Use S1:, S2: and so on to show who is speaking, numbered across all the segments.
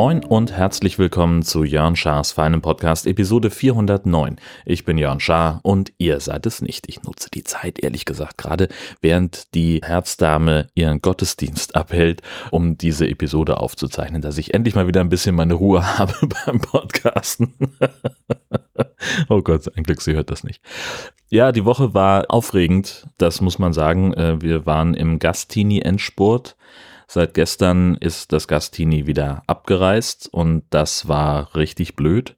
S1: Moin und herzlich willkommen zu Jörn Schars feinem Podcast Episode 409. Ich bin Jörn Schaar und ihr seid es nicht. Ich nutze die Zeit, ehrlich gesagt, gerade während die Herzdame ihren Gottesdienst abhält, um diese Episode aufzuzeichnen, dass ich endlich mal wieder ein bisschen meine Ruhe habe beim Podcasten. oh Gott, ein Glück, sie hört das nicht. Ja, die Woche war aufregend, das muss man sagen. Äh, wir waren im Gastini-Endspurt Seit gestern ist das Gastini wieder abgereist und das war richtig blöd.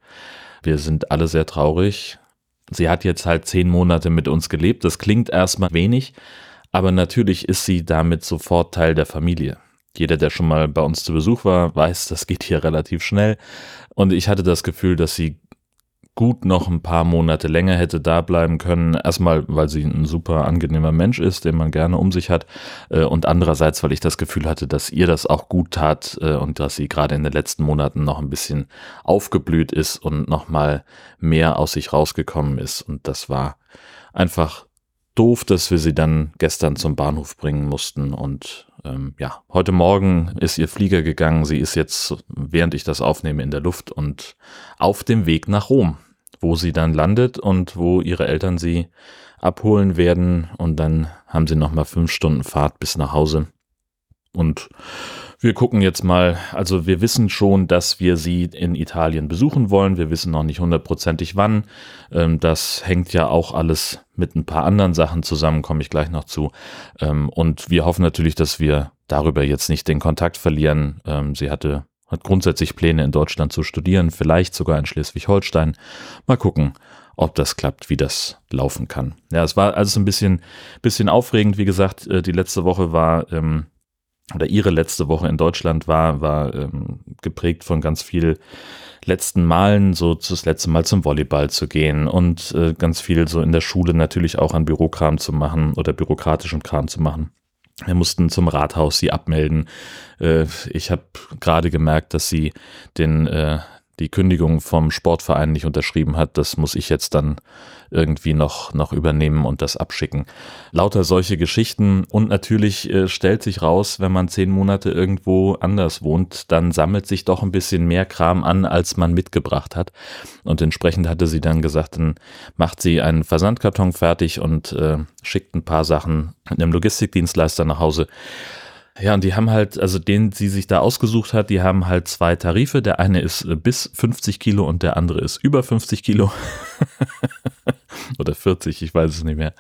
S1: Wir sind alle sehr traurig. Sie hat jetzt halt zehn Monate mit uns gelebt. Das klingt erstmal wenig, aber natürlich ist sie damit sofort Teil der Familie. Jeder, der schon mal bei uns zu Besuch war, weiß, das geht hier relativ schnell. Und ich hatte das Gefühl, dass sie gut noch ein paar Monate länger hätte da bleiben können. Erstmal, weil sie ein super angenehmer Mensch ist, den man gerne um sich hat. Äh, und andererseits, weil ich das Gefühl hatte, dass ihr das auch gut tat äh, und dass sie gerade in den letzten Monaten noch ein bisschen aufgeblüht ist und nochmal mehr aus sich rausgekommen ist. Und das war einfach doof, dass wir sie dann gestern zum Bahnhof bringen mussten. Und ähm, ja, heute Morgen ist ihr Flieger gegangen. Sie ist jetzt, während ich das aufnehme, in der Luft und auf dem Weg nach Rom, wo sie dann landet und wo ihre Eltern sie abholen werden. Und dann haben sie nochmal fünf Stunden Fahrt bis nach Hause. Und wir gucken jetzt mal, also wir wissen schon, dass wir sie in Italien besuchen wollen. Wir wissen noch nicht hundertprozentig wann. Ähm, das hängt ja auch alles mit ein paar anderen Sachen zusammen, komme ich gleich noch zu. Ähm, und wir hoffen natürlich, dass wir darüber jetzt nicht den Kontakt verlieren. Ähm, sie hatte, hat grundsätzlich Pläne in Deutschland zu studieren, vielleicht sogar in Schleswig-Holstein. Mal gucken ob das klappt, wie das laufen kann. Ja, es war also ein bisschen, bisschen aufregend. Wie gesagt, äh, die letzte Woche war oder ihre letzte Woche in Deutschland war, war ähm, geprägt von ganz viel letzten Malen, so das letzte Mal zum Volleyball zu gehen und äh, ganz viel so in der Schule natürlich auch an Bürokram zu machen oder bürokratischen Kram zu machen. Wir mussten zum Rathaus sie abmelden. Äh, ich habe gerade gemerkt, dass sie den äh, die Kündigung vom Sportverein nicht unterschrieben hat, das muss ich jetzt dann irgendwie noch, noch übernehmen und das abschicken. Lauter solche Geschichten und natürlich äh, stellt sich raus, wenn man zehn Monate irgendwo anders wohnt, dann sammelt sich doch ein bisschen mehr Kram an, als man mitgebracht hat. Und entsprechend hatte sie dann gesagt, dann macht sie einen Versandkarton fertig und äh, schickt ein paar Sachen einem Logistikdienstleister nach Hause. Ja, und die haben halt, also den sie sich da ausgesucht hat, die haben halt zwei Tarife. Der eine ist äh, bis 50 Kilo und der andere ist über 50 Kilo. Oder 40, ich weiß es nicht mehr.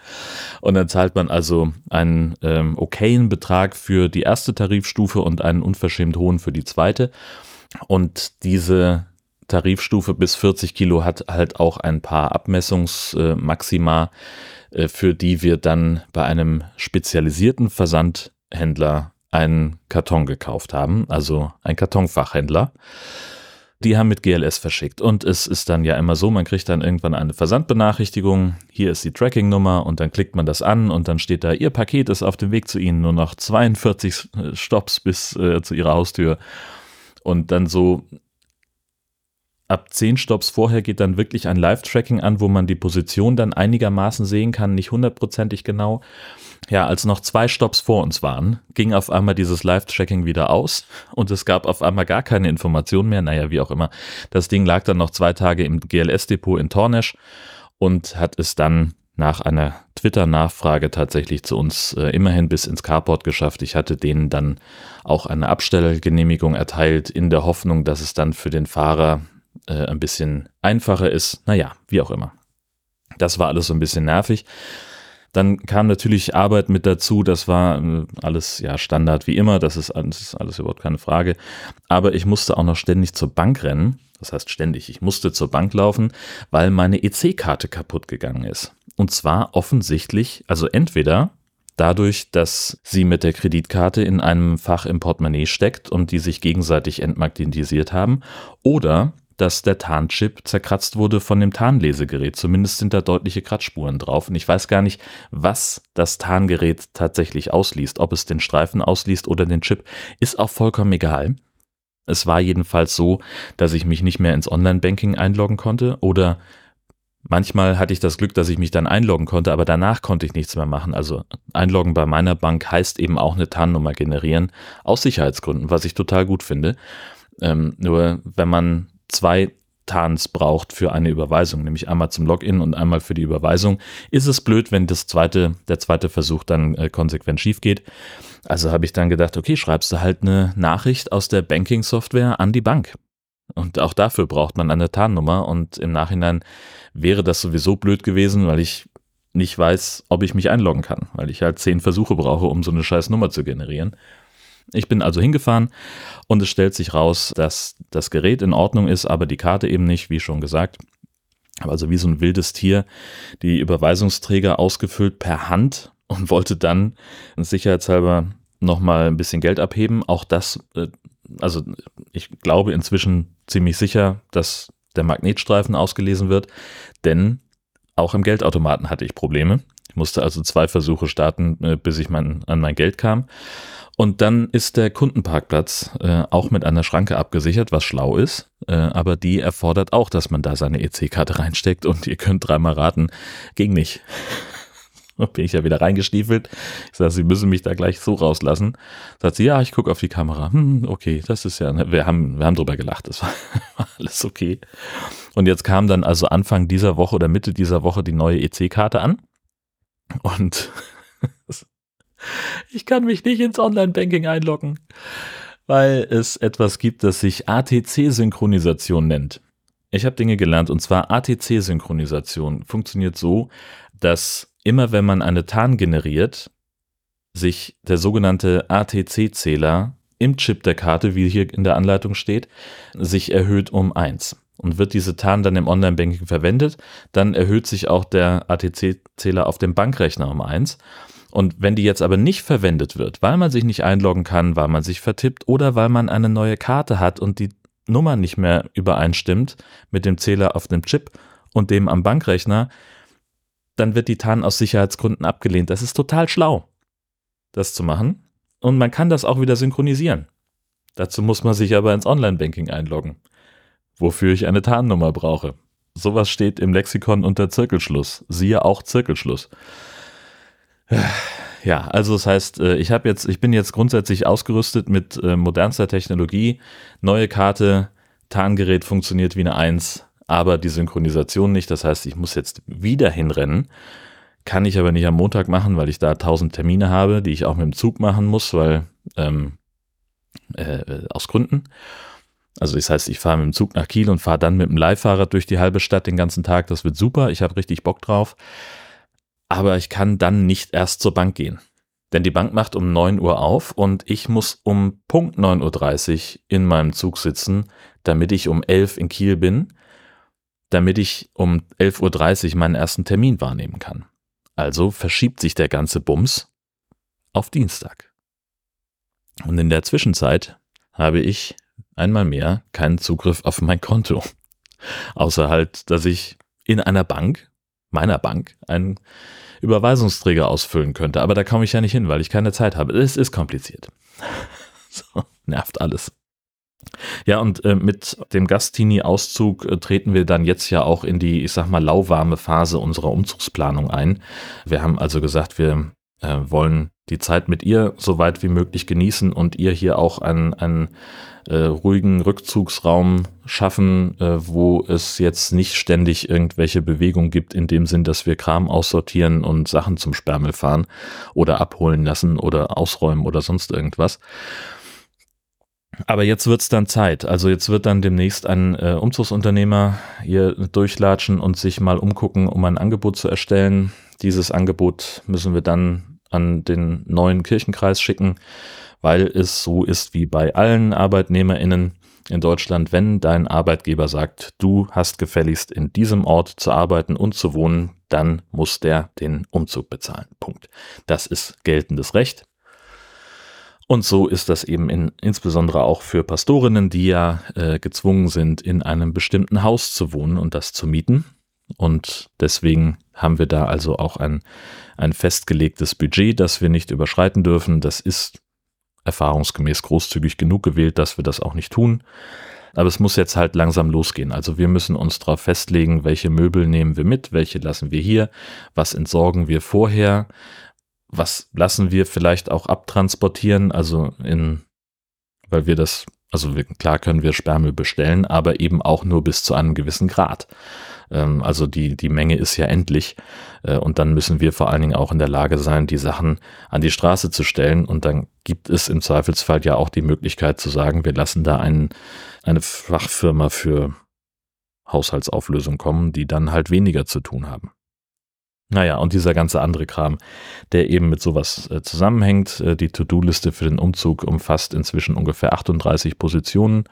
S1: Und dann zahlt man also einen ähm, okayen Betrag für die erste Tarifstufe und einen unverschämt hohen für die zweite. Und diese Tarifstufe bis 40 Kilo hat halt auch ein paar Abmessungsmaxima, äh, für die wir dann bei einem spezialisierten Versandhändler einen Karton gekauft haben, also ein Kartonfachhändler. Die haben mit GLS verschickt. Und es ist dann ja immer so, man kriegt dann irgendwann eine Versandbenachrichtigung. Hier ist die Tracking-Nummer und dann klickt man das an und dann steht da, Ihr Paket ist auf dem Weg zu Ihnen, nur noch 42 Stops bis äh, zu Ihrer Haustür. Und dann so ab 10 Stops vorher geht dann wirklich ein Live-Tracking an, wo man die Position dann einigermaßen sehen kann, nicht hundertprozentig genau. Ja, als noch zwei Stops vor uns waren, ging auf einmal dieses Live-Tracking wieder aus und es gab auf einmal gar keine Information mehr. Naja, wie auch immer. Das Ding lag dann noch zwei Tage im GLS-Depot in Tornesch und hat es dann nach einer Twitter-Nachfrage tatsächlich zu uns äh, immerhin bis ins Carport geschafft. Ich hatte denen dann auch eine Abstellgenehmigung erteilt, in der Hoffnung, dass es dann für den Fahrer äh, ein bisschen einfacher ist. Naja, wie auch immer. Das war alles so ein bisschen nervig. Dann kam natürlich Arbeit mit dazu, das war äh, alles ja Standard wie immer, das ist, das ist alles überhaupt keine Frage. Aber ich musste auch noch ständig zur Bank rennen. Das heißt ständig, ich musste zur Bank laufen, weil meine EC-Karte kaputt gegangen ist. Und zwar offensichtlich, also entweder dadurch, dass sie mit der Kreditkarte in einem Fach im Portemonnaie steckt und die sich gegenseitig entmagnetisiert haben, oder dass der Tarnchip zerkratzt wurde von dem Tarnlesegerät. Zumindest sind da deutliche Kratzspuren drauf. Und ich weiß gar nicht, was das Tarngerät tatsächlich ausliest. Ob es den Streifen ausliest oder den Chip, ist auch vollkommen egal. Es war jedenfalls so, dass ich mich nicht mehr ins Online-Banking einloggen konnte oder manchmal hatte ich das Glück, dass ich mich dann einloggen konnte, aber danach konnte ich nichts mehr machen. Also einloggen bei meiner Bank heißt eben auch eine TAN-Nummer generieren, aus Sicherheitsgründen, was ich total gut finde. Ähm, nur wenn man zwei TANs braucht für eine Überweisung, nämlich einmal zum Login und einmal für die Überweisung, ist es blöd, wenn das zweite, der zweite Versuch dann äh, konsequent schief geht. Also habe ich dann gedacht, okay, schreibst du halt eine Nachricht aus der Banking-Software an die Bank. Und auch dafür braucht man eine TAN-Nummer und im Nachhinein wäre das sowieso blöd gewesen, weil ich nicht weiß, ob ich mich einloggen kann, weil ich halt zehn Versuche brauche, um so eine scheiß Nummer zu generieren. Ich bin also hingefahren und es stellt sich raus, dass das Gerät in Ordnung ist, aber die Karte eben nicht, wie schon gesagt. Also wie so ein wildes Tier die Überweisungsträger ausgefüllt per Hand und wollte dann sicherheitshalber nochmal ein bisschen Geld abheben. Auch das, äh, also ich glaube inzwischen ziemlich sicher, dass der Magnetstreifen ausgelesen wird, denn auch im Geldautomaten hatte ich Probleme. Ich musste also zwei Versuche starten, äh, bis ich mein, an mein Geld kam. Und dann ist der Kundenparkplatz äh, auch mit einer Schranke abgesichert, was schlau ist. Äh, aber die erfordert auch, dass man da seine EC-Karte reinsteckt und ihr könnt dreimal raten, ging nicht. bin ich ja wieder reingestiefelt. Ich sage, Sie müssen mich da gleich so rauslassen. Sagt sie, ja, ich gucke auf die Kamera. Hm, okay, das ist ja, ne, wir haben, wir haben drüber gelacht, das war, war alles okay. Und jetzt kam dann also Anfang dieser Woche oder Mitte dieser Woche die neue EC-Karte an. Und ich kann mich nicht ins Online-Banking einloggen, weil es etwas gibt, das sich ATC-Synchronisation nennt. Ich habe Dinge gelernt und zwar ATC-Synchronisation funktioniert so, dass immer wenn man eine TAN generiert, sich der sogenannte ATC-Zähler im Chip der Karte, wie hier in der Anleitung steht, sich erhöht um 1. Und wird diese TAN dann im Online-Banking verwendet, dann erhöht sich auch der ATC-Zähler auf dem Bankrechner um 1. Und wenn die jetzt aber nicht verwendet wird, weil man sich nicht einloggen kann, weil man sich vertippt oder weil man eine neue Karte hat und die Nummer nicht mehr übereinstimmt mit dem Zähler auf dem Chip und dem am Bankrechner, dann wird die TAN aus Sicherheitsgründen abgelehnt. Das ist total schlau, das zu machen. Und man kann das auch wieder synchronisieren. Dazu muss man sich aber ins Online-Banking einloggen, wofür ich eine TAN-Nummer brauche. Sowas steht im Lexikon unter Zirkelschluss. Siehe auch Zirkelschluss. Ja, also das heißt, äh, ich habe jetzt, ich bin jetzt grundsätzlich ausgerüstet mit äh, modernster Technologie. Neue Karte, Tarngerät funktioniert wie eine Eins, aber die Synchronisation nicht. Das heißt, ich muss jetzt wieder hinrennen. Kann ich aber nicht am Montag machen, weil ich da tausend Termine habe, die ich auch mit dem Zug machen muss, weil ähm, äh, aus Gründen. Also das heißt, ich fahre mit dem Zug nach Kiel und fahre dann mit dem Leihfahrrad durch die halbe Stadt den ganzen Tag. Das wird super. Ich habe richtig Bock drauf aber ich kann dann nicht erst zur Bank gehen. Denn die Bank macht um 9 Uhr auf und ich muss um Punkt 9.30 Uhr in meinem Zug sitzen, damit ich um 11 in Kiel bin, damit ich um 11.30 Uhr meinen ersten Termin wahrnehmen kann. Also verschiebt sich der ganze Bums auf Dienstag. Und in der Zwischenzeit habe ich einmal mehr keinen Zugriff auf mein Konto. Außer halt, dass ich in einer Bank, meiner Bank, einen Überweisungsträger ausfüllen könnte. Aber da komme ich ja nicht hin, weil ich keine Zeit habe. Es ist kompliziert. so, nervt alles. Ja, und äh, mit dem Gastini-Auszug äh, treten wir dann jetzt ja auch in die, ich sag mal, lauwarme Phase unserer Umzugsplanung ein. Wir haben also gesagt, wir äh, wollen die Zeit mit ihr so weit wie möglich genießen und ihr hier auch einen, einen äh, ruhigen Rückzugsraum schaffen, äh, wo es jetzt nicht ständig irgendwelche Bewegungen gibt, in dem Sinn, dass wir Kram aussortieren und Sachen zum Sperrmüll fahren oder abholen lassen oder ausräumen oder sonst irgendwas. Aber jetzt wird's dann Zeit. Also jetzt wird dann demnächst ein äh, Umzugsunternehmer hier durchlatschen und sich mal umgucken, um ein Angebot zu erstellen. Dieses Angebot müssen wir dann an den neuen Kirchenkreis schicken, weil es so ist wie bei allen ArbeitnehmerInnen in Deutschland, wenn dein Arbeitgeber sagt, du hast gefälligst in diesem Ort zu arbeiten und zu wohnen, dann muss der den Umzug bezahlen. Punkt. Das ist geltendes Recht. Und so ist das eben in, insbesondere auch für Pastorinnen, die ja äh, gezwungen sind, in einem bestimmten Haus zu wohnen und das zu mieten. Und deswegen haben wir da also auch ein, ein festgelegtes Budget, das wir nicht überschreiten dürfen. Das ist erfahrungsgemäß großzügig genug gewählt, dass wir das auch nicht tun. Aber es muss jetzt halt langsam losgehen. Also wir müssen uns darauf festlegen, welche Möbel nehmen wir mit, welche lassen wir hier, was entsorgen wir vorher, was lassen wir vielleicht auch abtransportieren, also in, weil wir das, also wir, klar können wir Sperrmüll bestellen, aber eben auch nur bis zu einem gewissen Grad. Ähm, also die, die Menge ist ja endlich. Äh, und dann müssen wir vor allen Dingen auch in der Lage sein, die Sachen an die Straße zu stellen. Und dann gibt es im Zweifelsfall ja auch die Möglichkeit zu sagen, wir lassen da einen, eine Fachfirma für Haushaltsauflösung kommen, die dann halt weniger zu tun haben. Naja, und dieser ganze andere Kram, der eben mit sowas äh, zusammenhängt. Äh, die To-Do-Liste für den Umzug umfasst inzwischen ungefähr 38 Positionen.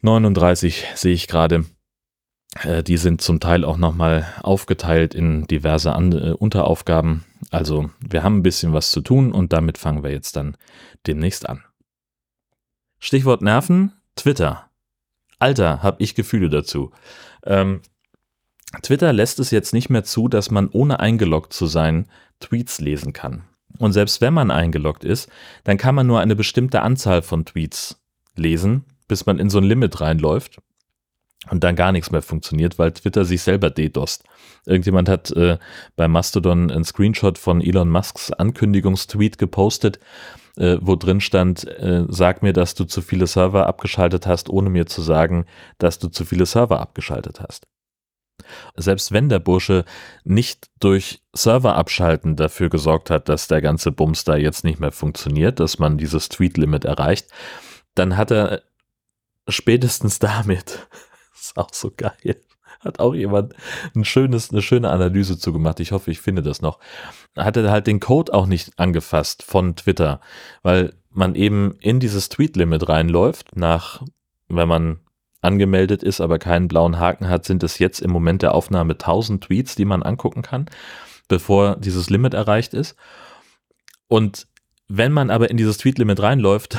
S1: 39 sehe ich gerade. Äh, die sind zum Teil auch nochmal aufgeteilt in diverse andere, äh, Unteraufgaben. Also wir haben ein bisschen was zu tun und damit fangen wir jetzt dann demnächst an. Stichwort Nerven, Twitter. Alter, hab ich Gefühle dazu. Ähm, Twitter lässt es jetzt nicht mehr zu, dass man ohne eingeloggt zu sein Tweets lesen kann. Und selbst wenn man eingeloggt ist, dann kann man nur eine bestimmte Anzahl von Tweets lesen, bis man in so ein Limit reinläuft und dann gar nichts mehr funktioniert, weil Twitter sich selber DDoSt. Irgendjemand hat äh, bei Mastodon einen Screenshot von Elon Musks Ankündigungstweet gepostet, äh, wo drin stand, äh, sag mir, dass du zu viele Server abgeschaltet hast, ohne mir zu sagen, dass du zu viele Server abgeschaltet hast. Selbst wenn der Bursche nicht durch Server abschalten dafür gesorgt hat, dass der ganze Bums da jetzt nicht mehr funktioniert, dass man dieses Tweet-Limit erreicht, dann hat er spätestens damit ist auch so geil. Hat auch jemand ein schönes, eine schöne Analyse zugemacht. Ich hoffe, ich finde das noch. Hat er halt den Code auch nicht angefasst von Twitter, weil man eben in dieses Tweet-Limit reinläuft, nach, wenn man angemeldet ist, aber keinen blauen Haken hat, sind es jetzt im Moment der Aufnahme 1000 Tweets, die man angucken kann, bevor dieses Limit erreicht ist. Und wenn man aber in dieses Tweet-Limit reinläuft,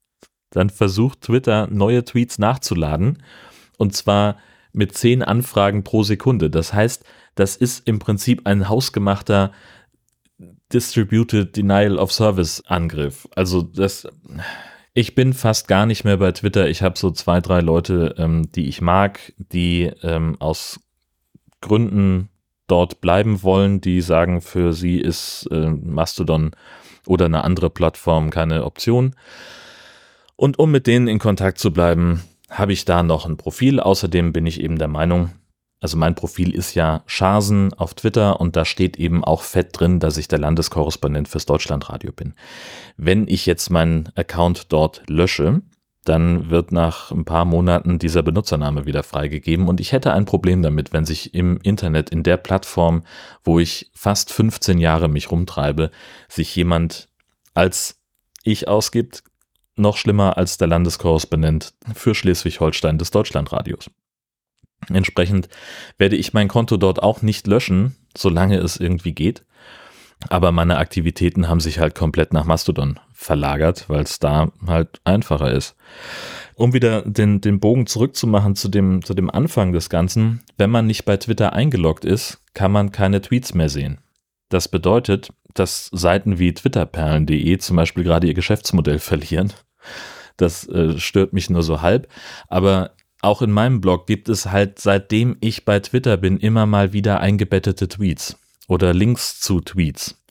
S1: dann versucht Twitter neue Tweets nachzuladen und zwar mit zehn Anfragen pro Sekunde. Das heißt, das ist im Prinzip ein hausgemachter Distributed Denial of Service Angriff. Also das, ich bin fast gar nicht mehr bei Twitter. Ich habe so zwei, drei Leute, ähm, die ich mag, die ähm, aus Gründen dort bleiben wollen, die sagen, für sie ist äh, Mastodon oder eine andere Plattform keine Option. Und um mit denen in Kontakt zu bleiben, habe ich da noch ein Profil. Außerdem bin ich eben der Meinung, also mein Profil ist ja Schasen auf Twitter und da steht eben auch fett drin, dass ich der Landeskorrespondent fürs Deutschlandradio bin. Wenn ich jetzt meinen Account dort lösche, dann wird nach ein paar Monaten dieser Benutzername wieder freigegeben und ich hätte ein Problem damit, wenn sich im Internet, in der Plattform, wo ich fast 15 Jahre mich rumtreibe, sich jemand als ich ausgibt, noch schlimmer als der Landeskorrespondent für Schleswig-Holstein des Deutschlandradios. Entsprechend werde ich mein Konto dort auch nicht löschen, solange es irgendwie geht. Aber meine Aktivitäten haben sich halt komplett nach Mastodon verlagert, weil es da halt einfacher ist. Um wieder den, den Bogen zurückzumachen zu dem, zu dem Anfang des Ganzen, wenn man nicht bei Twitter eingeloggt ist, kann man keine Tweets mehr sehen. Das bedeutet, dass Seiten wie twitterperlen.de zum Beispiel gerade ihr Geschäftsmodell verlieren das äh, stört mich nur so halb. Aber auch in meinem Blog gibt es halt, seitdem ich bei Twitter bin, immer mal wieder eingebettete Tweets oder Links zu Tweets.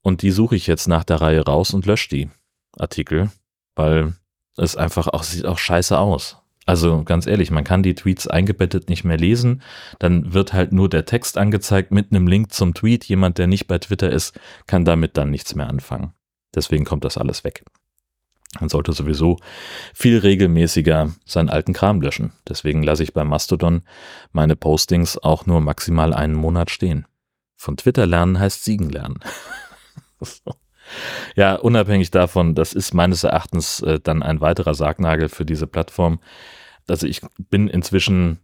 S1: Und die suche ich jetzt nach der Reihe raus und lösche die Artikel, weil es einfach auch sieht auch scheiße aus. Also ganz ehrlich, man kann die Tweets eingebettet nicht mehr lesen, dann wird halt nur der Text angezeigt mit einem Link zum Tweet. Jemand, der nicht bei Twitter ist, kann damit dann nichts mehr anfangen. Deswegen kommt das alles weg. Man sollte sowieso viel regelmäßiger seinen alten Kram löschen. Deswegen lasse ich bei Mastodon meine Postings auch nur maximal einen Monat stehen. Von Twitter lernen heißt Siegen lernen. ja, unabhängig davon, das ist meines Erachtens äh, dann ein weiterer Sargnagel für diese Plattform. Also ich bin inzwischen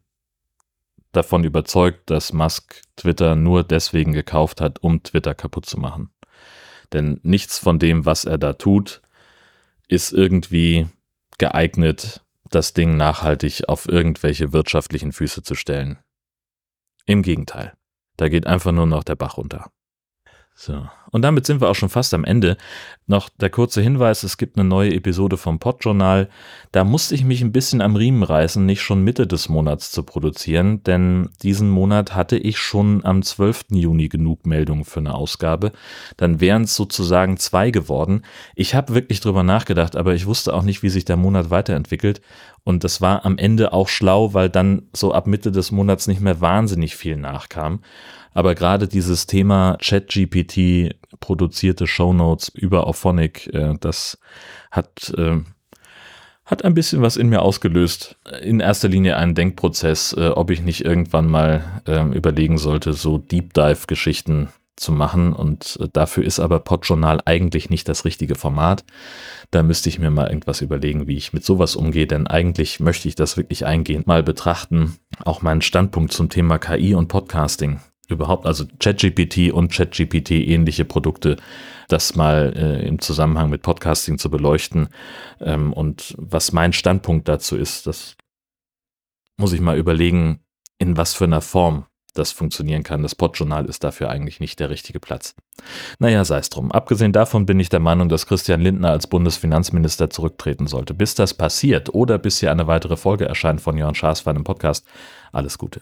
S1: davon überzeugt, dass Musk Twitter nur deswegen gekauft hat, um Twitter kaputt zu machen. Denn nichts von dem, was er da tut, ist irgendwie geeignet, das Ding nachhaltig auf irgendwelche wirtschaftlichen Füße zu stellen. Im Gegenteil, da geht einfach nur noch der Bach runter. So. Und damit sind wir auch schon fast am Ende. Noch der kurze Hinweis, es gibt eine neue Episode vom Podjournal. Da musste ich mich ein bisschen am Riemen reißen, nicht schon Mitte des Monats zu produzieren, denn diesen Monat hatte ich schon am 12. Juni genug Meldungen für eine Ausgabe. Dann wären es sozusagen zwei geworden. Ich habe wirklich drüber nachgedacht, aber ich wusste auch nicht, wie sich der Monat weiterentwickelt. Und das war am Ende auch schlau, weil dann so ab Mitte des Monats nicht mehr wahnsinnig viel nachkam. Aber gerade dieses Thema ChatGPT, produzierte Shownotes über Auphonic, äh, das hat, äh, hat ein bisschen was in mir ausgelöst. In erster Linie einen Denkprozess, äh, ob ich nicht irgendwann mal äh, überlegen sollte, so Deep Dive-Geschichten zu machen. Und äh, dafür ist aber Podjournal eigentlich nicht das richtige Format. Da müsste ich mir mal irgendwas überlegen, wie ich mit sowas umgehe, denn eigentlich möchte ich das wirklich eingehend mal betrachten. Auch meinen Standpunkt zum Thema KI und Podcasting überhaupt, also ChatGPT und ChatGPT ähnliche Produkte, das mal äh, im Zusammenhang mit Podcasting zu beleuchten. Ähm, und was mein Standpunkt dazu ist, das muss ich mal überlegen, in was für einer Form das funktionieren kann. Das Podjournal ist dafür eigentlich nicht der richtige Platz. Naja, sei es drum. Abgesehen davon bin ich der Meinung, dass Christian Lindner als Bundesfinanzminister zurücktreten sollte. Bis das passiert oder bis hier eine weitere Folge erscheint von Jörn Schaas für einen Podcast, alles Gute.